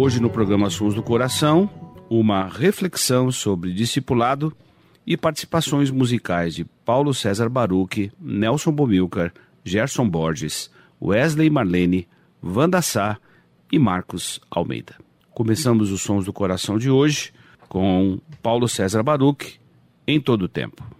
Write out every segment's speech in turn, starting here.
Hoje no programa Sons do Coração, uma reflexão sobre discipulado e participações musicais de Paulo César Baruch, Nelson Bomilcar, Gerson Borges, Wesley Marlene, Wanda Sá e Marcos Almeida. Começamos os Sons do Coração de hoje com Paulo César Baruch, em todo o tempo.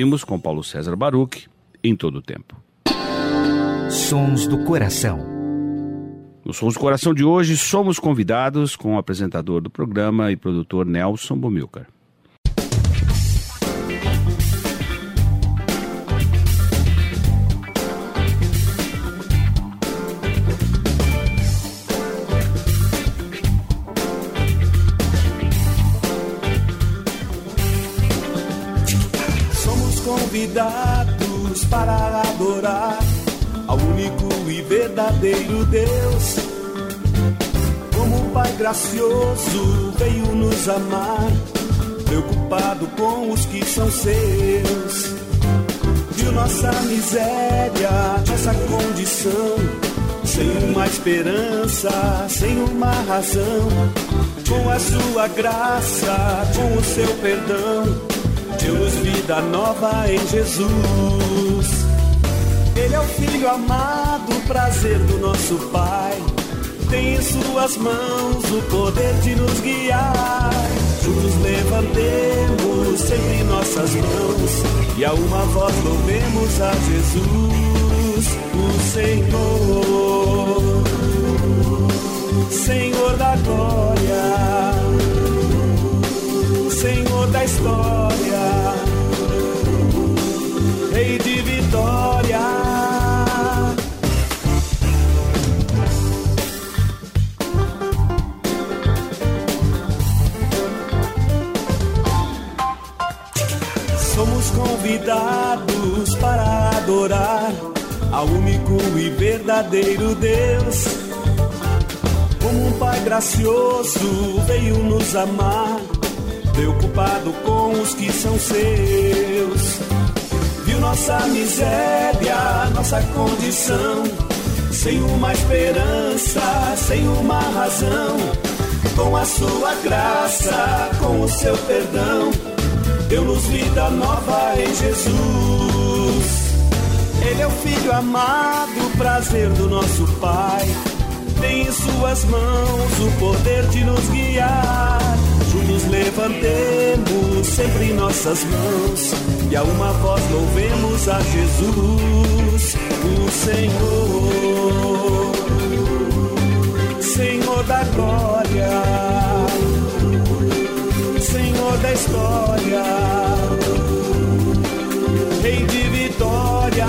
Ouvimos com Paulo César Baruch em todo o tempo. Sons do Coração. No Sons do Coração de hoje, somos convidados com o apresentador do programa e produtor Nelson Bomilcar. Convidados para adorar ao único e verdadeiro Deus. Como Pai gracioso veio nos amar, preocupado com os que são seus. Viu nossa miséria, nossa condição, sem esperança, sem uma razão. Com a sua graça, com o seu perdão, deu-nos vida nova em Jesus. Ele é o Filho amado, prazer do nosso Pai. Tem em suas mãos o poder de nos guiar. Juntos levantemos sempre nossas mãos e a uma voz louvemos a Jesus, o Senhor. Senhor da glória, Senhor da história, convidados para adorar ao único e verdadeiro Deus. Como um Pai gracioso veio nos amar, preocupado com os que são seus. Viu nossa miséria, nossa condição, sem uma esperança, sem uma razão. Com a sua graça, com o seu perdão deu-nos vida nova em Jesus. Ele é o Filho amado, prazer do nosso Pai. Tem em suas mãos o poder de nos guiar. Juntos levantemos sempre em nossas mãos e a uma voz louvemos a Jesus, o Senhor, Senhor da glória. Senhor da história, Rei de vitória.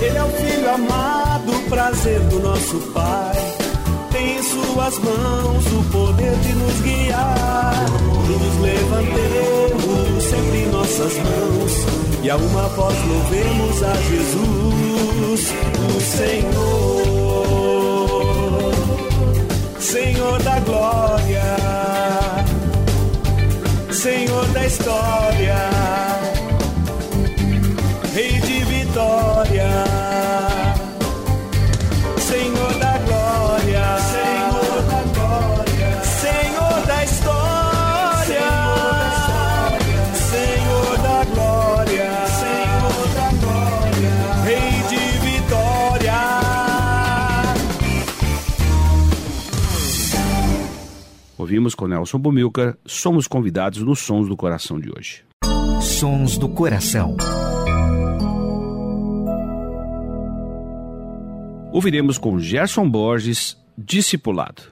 Ele é o filho amado, prazer do nosso Pai tuas mãos o poder de nos guiar. Nos levantemos sempre em nossas mãos. E a uma voz louvemos a Jesus, o Senhor, Senhor da glória, Senhor da história, Ouvimos com Nelson Bumilcar, somos convidados nos Sons do Coração de hoje. Sons do Coração. Ouviremos com Gerson Borges, Discipulado.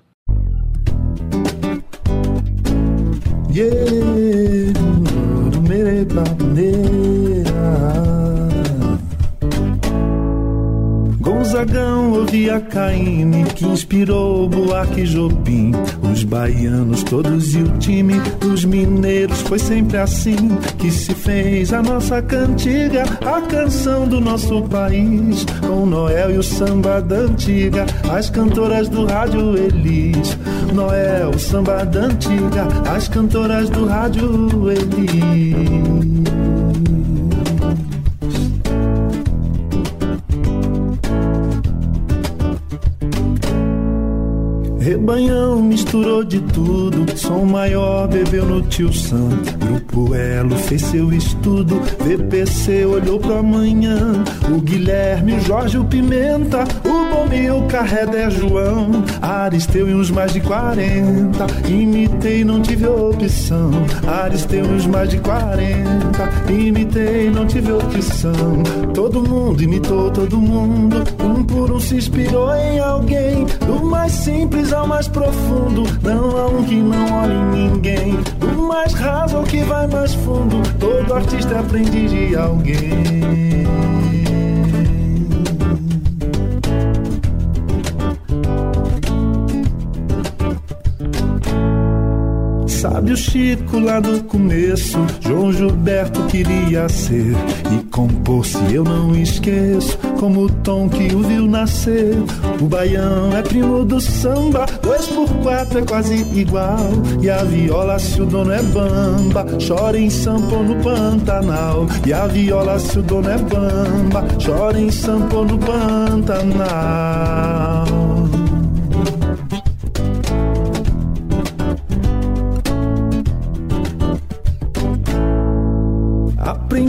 Yeah, Gonzagão ouvia Caíme, que inspirou Buarque e Jobim. Os baianos todos e o time dos mineiros foi sempre assim que se fez a nossa cantiga, a canção do nosso país. Com Noel e o samba da antiga, as cantoras do rádio Elis. Noel, samba da antiga, as cantoras do rádio Elis. Rebanhão misturou de tudo, som maior bebeu no tio Sam. Grupo Elo fez seu estudo, VPC olhou pro amanhã. O Guilherme, o Jorge, o Pimenta, o Bomil, Carré, João. Aristeu e uns mais de 40, imitei, não tive opção. Aristeu e uns mais de 40, imitei, não tive opção. Todo mundo imitou todo mundo, um por um se inspirou em alguém. Do mais simples ao mais profundo, não há um que não olhe em ninguém. Do mais raso ao que vai mais fundo, todo artista é aprendiz de alguém. Sabe o Chico lá do começo, João Gilberto queria ser e compor se eu não esqueço, como o tom que o viu nascer. O baião é primo do samba, dois por quatro é quase igual. E a viola se o dono é bamba, chora em sampo no Pantanal. E a viola se o dono é bamba, chora em sampo no Pantanal.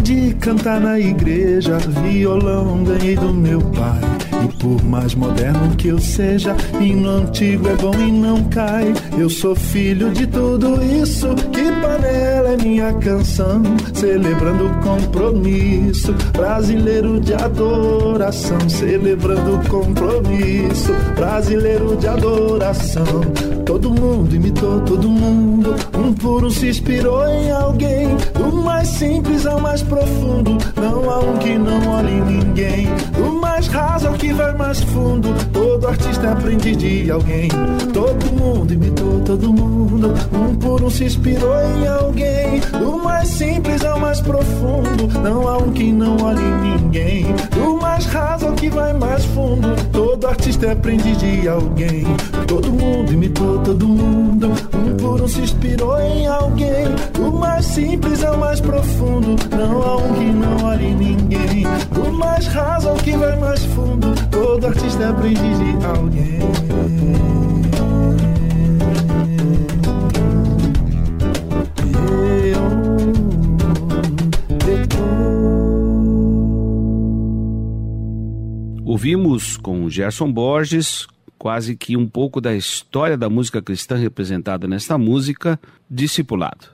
A cantar na igreja, violão ganhei do meu pai. E por mais moderno que eu seja, hino antigo é bom e não cai. Eu sou filho de tudo isso, que panela é minha canção, celebrando compromisso brasileiro de adoração, celebrando compromisso brasileiro de adoração. Todo mundo imitou todo mundo, um puro se inspirou em alguém, do mais simples ao mais profundo, não há um que não olhe ninguém, do mais raso ao que vai mais fundo, todo artista aprende de alguém. Todo mundo imitou todo mundo, um um se inspirou em alguém, do mais simples ao mais profundo, não há um que não olhe ninguém, do mais raso ao que vai mais fundo, todo artista aprende de alguém. Todo mundo imitou todo mundo, um por um se inspirou em alguém, do mais simples ao mais profundo, não há um que não olhe ninguém, do mais raso ao que vai mais fundo, todo artista aprende de alguém. Ouvimos com Gerson Borges quase que um pouco da história da música cristã representada nesta música, Discipulado.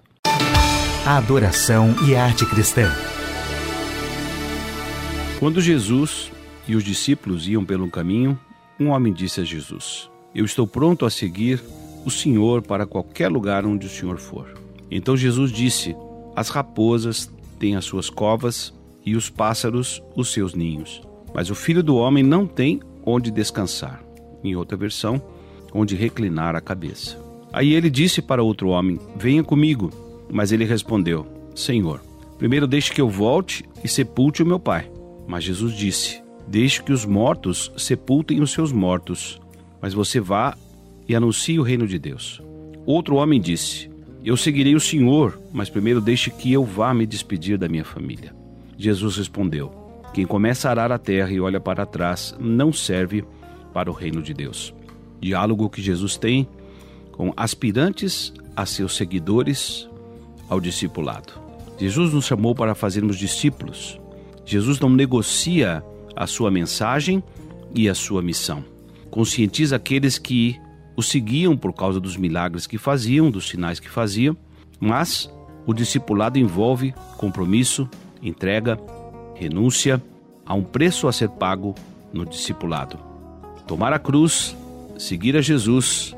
A adoração e a arte cristã. Quando Jesus e os discípulos iam pelo caminho, um homem disse a Jesus: Eu estou pronto a seguir o Senhor para qualquer lugar onde o Senhor for. Então Jesus disse: As raposas têm as suas covas e os pássaros os seus ninhos, mas o filho do homem não tem onde descansar. Em outra versão, onde reclinar a cabeça. Aí ele disse para outro homem: Venha comigo. Mas ele respondeu: Senhor, primeiro deixe que eu volte e sepulte o meu pai. Mas Jesus disse: Deixe que os mortos sepultem os seus mortos, mas você vá e anuncie o reino de Deus. Outro homem disse: Eu seguirei o Senhor, mas primeiro deixe que eu vá me despedir da minha família. Jesus respondeu: Quem começa a arar a terra e olha para trás não serve para o reino de Deus. Diálogo que Jesus tem com aspirantes a seus seguidores ao discipulado. Jesus nos chamou para fazermos discípulos. Jesus não negocia a sua mensagem e a sua missão. Conscientiza aqueles que o seguiam por causa dos milagres que faziam, dos sinais que faziam, mas o discipulado envolve compromisso, entrega, renúncia, há um preço a ser pago no discipulado. Tomar a cruz, seguir a Jesus,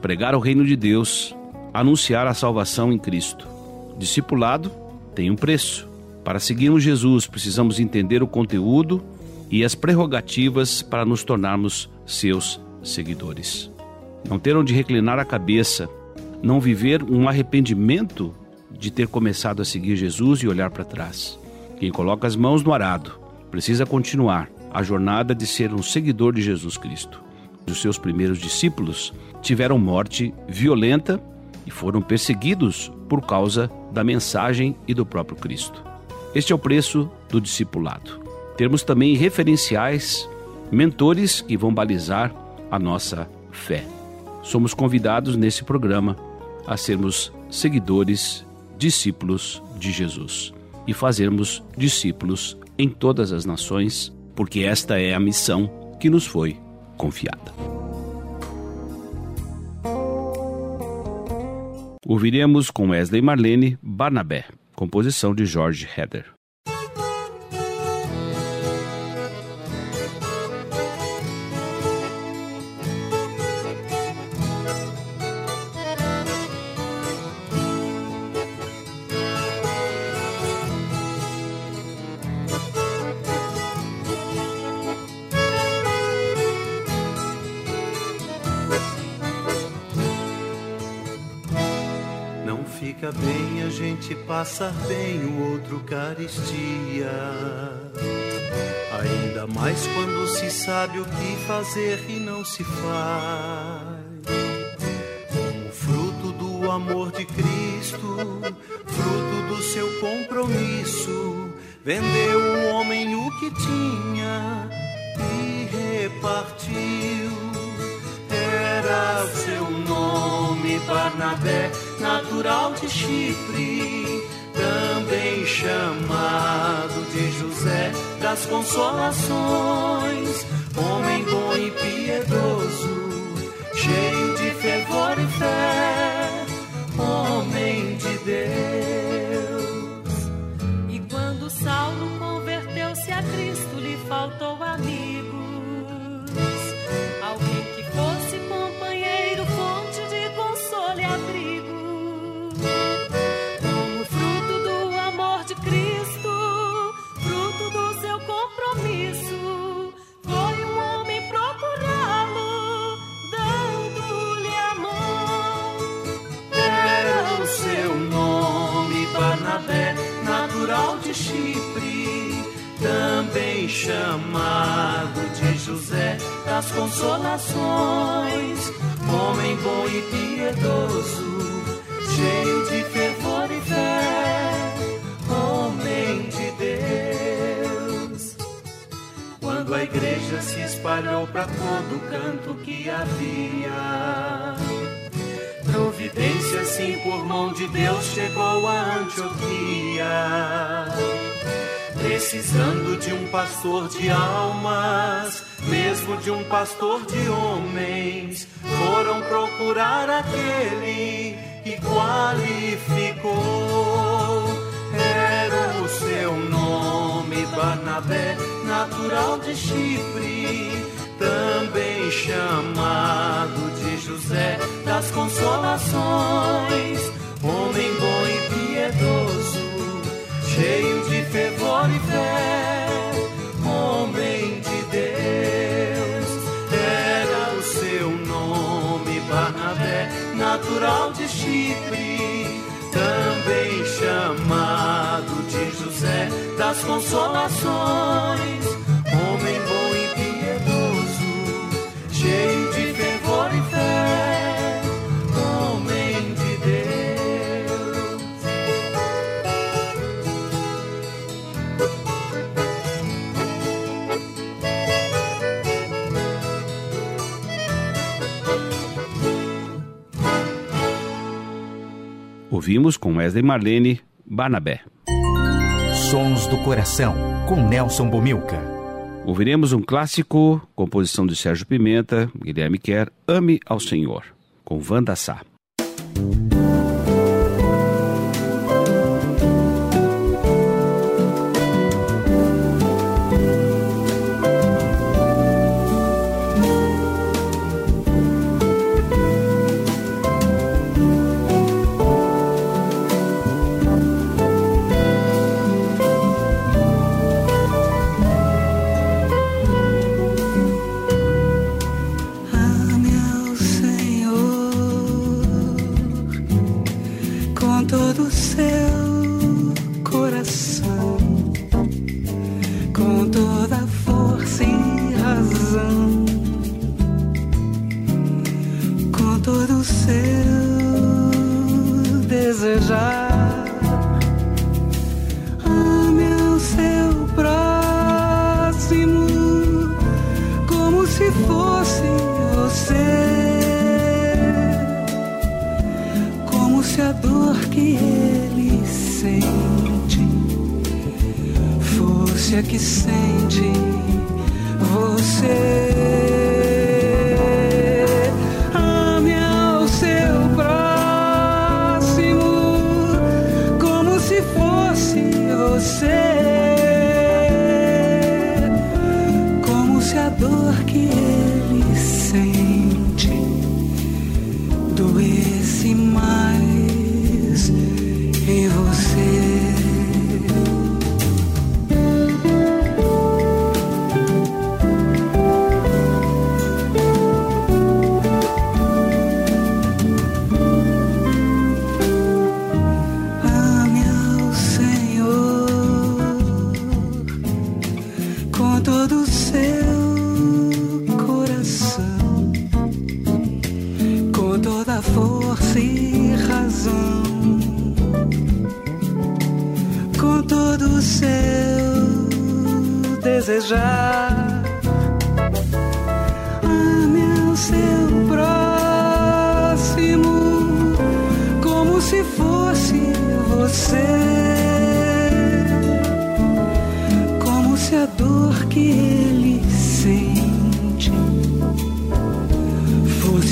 pregar o reino de Deus, anunciar a salvação em Cristo. Discipulado tem um preço. Para seguirmos Jesus, precisamos entender o conteúdo e as prerrogativas para nos tornarmos seus seguidores. Não ter onde reclinar a cabeça, não viver um arrependimento de ter começado a seguir Jesus e olhar para trás. Quem coloca as mãos no arado precisa continuar a jornada de ser um seguidor de Jesus Cristo. Os seus primeiros discípulos tiveram morte violenta e foram perseguidos por causa da mensagem e do próprio Cristo. Este é o preço do discipulado. Termos também referenciais, mentores que vão balizar a nossa fé. Somos convidados nesse programa a sermos seguidores, discípulos de Jesus e fazermos discípulos em todas as nações, porque esta é a missão que nos foi confiada. Ouviremos com Wesley Marlene Barnabé, composição de George Heder. Gente passa bem, o outro caristia. Ainda mais quando se sabe o que fazer e não se faz. Como fruto do amor de Cristo, fruto do seu compromisso, vendeu o homem o que tinha e repartiu. Era seu nome Barnabé, natural de Chipre também chamado de José das Consolações, homem bom chamado de José das Consolações, homem bom e piedoso, cheio de fervor e fé, homem de Deus. Quando a igreja se espalhou para todo canto que havia, providência sim por mão de Deus chegou a Antioquia. Precisando de um pastor de almas, mesmo de um pastor de homens, foram procurar aquele que qualificou. Era o seu nome, Barnabé, natural de Chipre, também chamado de José das Consolações, natural de Chipre, também chamado de José das Consolações, Ouvimos com Wesley Marlene, Barnabé. Sons do Coração, com Nelson Bomilca. Ouviremos um clássico, composição de Sérgio Pimenta, Guilherme Quer, Ame ao Senhor, com Wanda Sá. O seu desejar. Ame ao seu próximo como se fosse você, como se a dor que ele sente fosse a que sente você.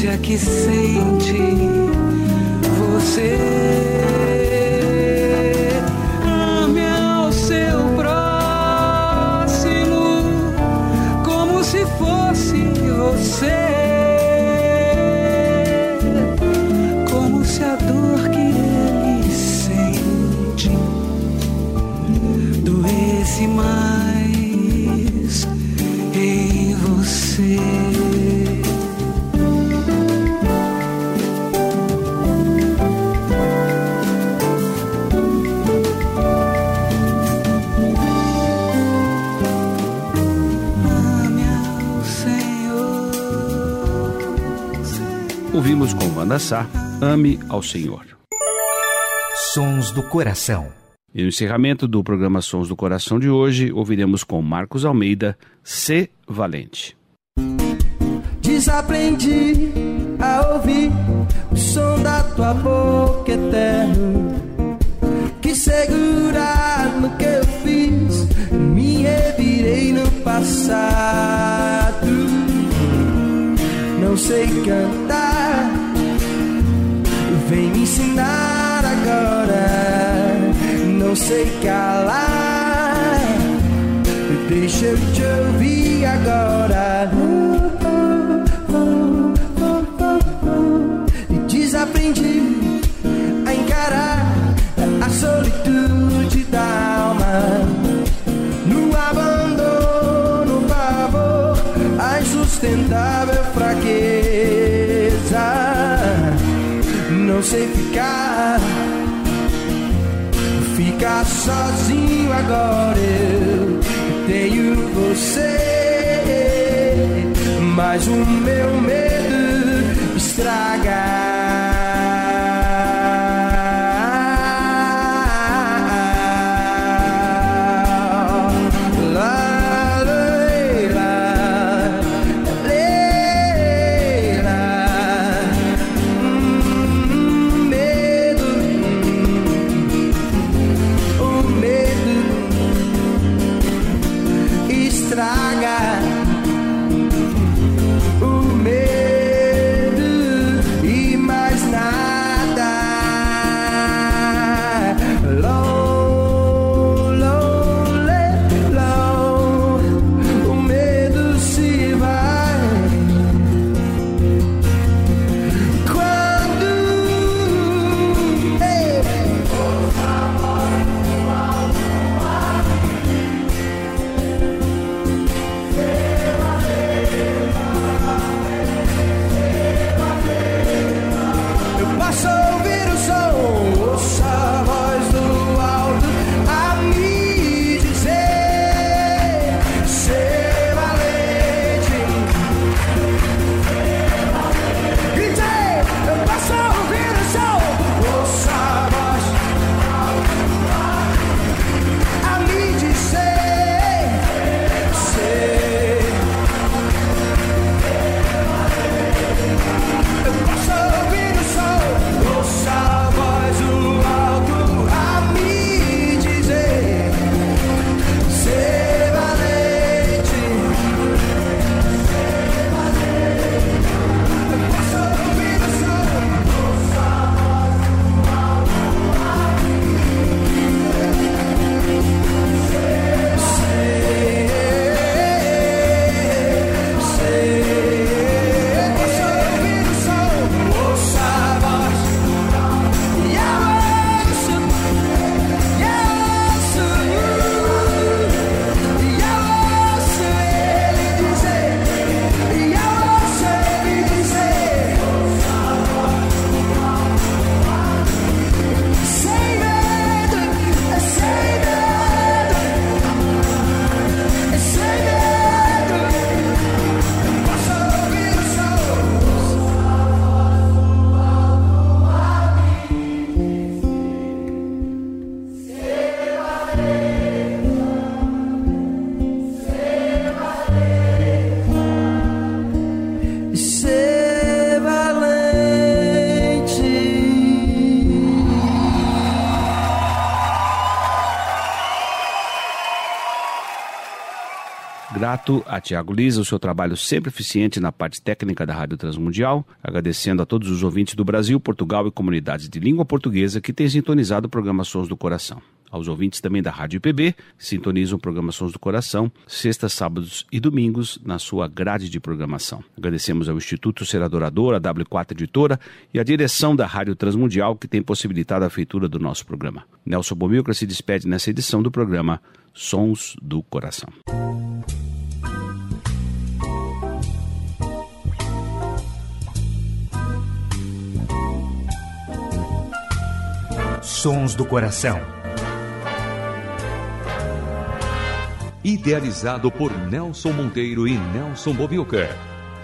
Fosse a que sente você. Wanda Sá, Ame ao Senhor. Sons do Coração. E no encerramento do programa Sons do Coração de hoje, ouviremos com Marcos Almeida, Se Valente. Desaprendi a ouvir o som da tua boca eterno Que segurar no que eu fiz Me revirei no passado Não sei cantar Vem me ensinar agora Não sei calar Deixa eu te ouvir agora desaprendi a encarar a solitude da alma. No abandono, pavor, a insustentável fraqueza. Não sei ficar, ficar sozinho agora. Eu tenho você, mas o meu medo estraga. A Tiago Lisa, o seu trabalho sempre eficiente na parte técnica da Rádio Transmundial, agradecendo a todos os ouvintes do Brasil, Portugal e comunidades de língua portuguesa que têm sintonizado o programa Sons do Coração. Aos ouvintes também da Rádio IPB, sintonizam o programa Sons do Coração, sextas, sábados e domingos, na sua grade de programação. Agradecemos ao Instituto Ser Adorador, a W4 Editora e a direção da Rádio Transmundial, que tem possibilitado a feitura do nosso programa. Nelson Bomilca se despede nessa edição do programa Sons do Coração. Sons do Coração. Idealizado por Nelson Monteiro e Nelson Bobilca.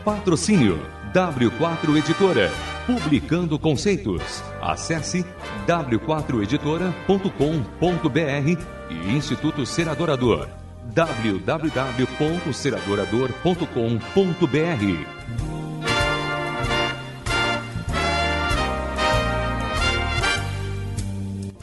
Patrocínio W4 Editora. Publicando conceitos. Acesse w4editora.com.br e Instituto Seradorador. www.seradorador.com.br